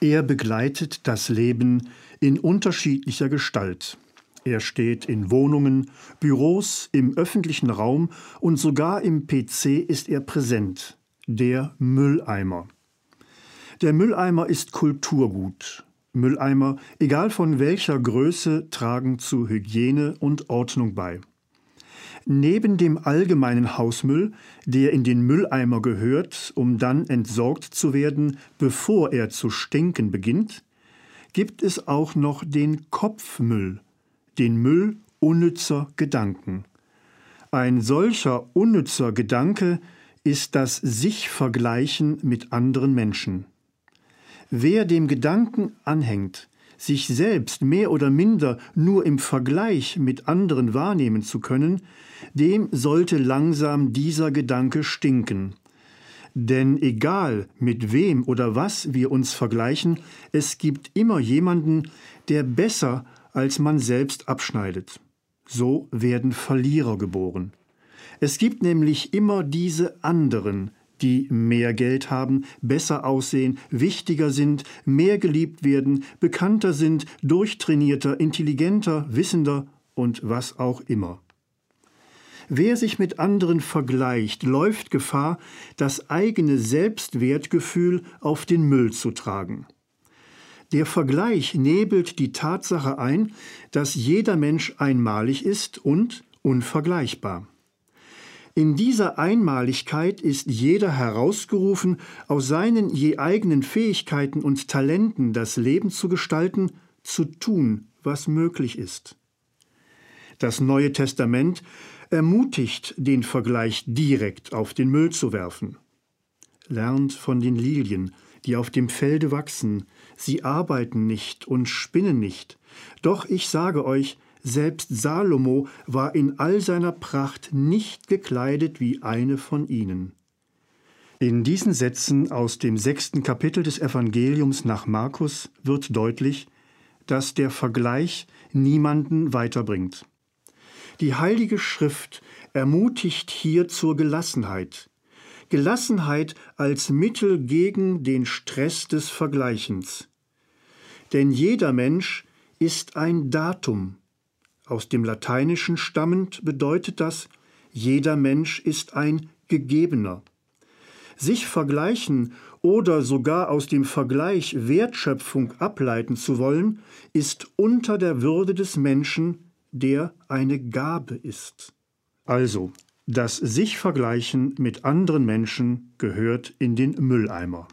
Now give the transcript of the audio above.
Er begleitet das Leben in unterschiedlicher Gestalt. Er steht in Wohnungen, Büros, im öffentlichen Raum und sogar im PC ist er präsent. Der Mülleimer. Der Mülleimer ist Kulturgut. Mülleimer, egal von welcher Größe, tragen zu Hygiene und Ordnung bei. Neben dem allgemeinen Hausmüll, der in den Mülleimer gehört, um dann entsorgt zu werden, bevor er zu stinken beginnt, gibt es auch noch den Kopfmüll, den Müll unnützer Gedanken. Ein solcher unnützer Gedanke ist das Sich-Vergleichen mit anderen Menschen. Wer dem Gedanken anhängt, sich selbst mehr oder minder nur im Vergleich mit anderen wahrnehmen zu können, dem sollte langsam dieser Gedanke stinken. Denn egal mit wem oder was wir uns vergleichen, es gibt immer jemanden, der besser als man selbst abschneidet. So werden Verlierer geboren. Es gibt nämlich immer diese anderen, die mehr Geld haben, besser aussehen, wichtiger sind, mehr geliebt werden, bekannter sind, durchtrainierter, intelligenter, wissender und was auch immer. Wer sich mit anderen vergleicht, läuft Gefahr, das eigene Selbstwertgefühl auf den Müll zu tragen. Der Vergleich nebelt die Tatsache ein, dass jeder Mensch einmalig ist und unvergleichbar. In dieser Einmaligkeit ist jeder herausgerufen, aus seinen je eigenen Fähigkeiten und Talenten das Leben zu gestalten, zu tun, was möglich ist. Das Neue Testament ermutigt, den Vergleich direkt auf den Müll zu werfen. Lernt von den Lilien, die auf dem Felde wachsen, sie arbeiten nicht und spinnen nicht. Doch ich sage euch, selbst Salomo war in all seiner Pracht nicht gekleidet wie eine von ihnen. In diesen Sätzen aus dem sechsten Kapitel des Evangeliums nach Markus wird deutlich, dass der Vergleich niemanden weiterbringt. Die Heilige Schrift ermutigt hier zur Gelassenheit. Gelassenheit als Mittel gegen den Stress des Vergleichens. Denn jeder Mensch ist ein Datum, aus dem Lateinischen stammend bedeutet das, jeder Mensch ist ein Gegebener. Sich vergleichen oder sogar aus dem Vergleich Wertschöpfung ableiten zu wollen, ist unter der Würde des Menschen, der eine Gabe ist. Also, das sich vergleichen mit anderen Menschen gehört in den Mülleimer.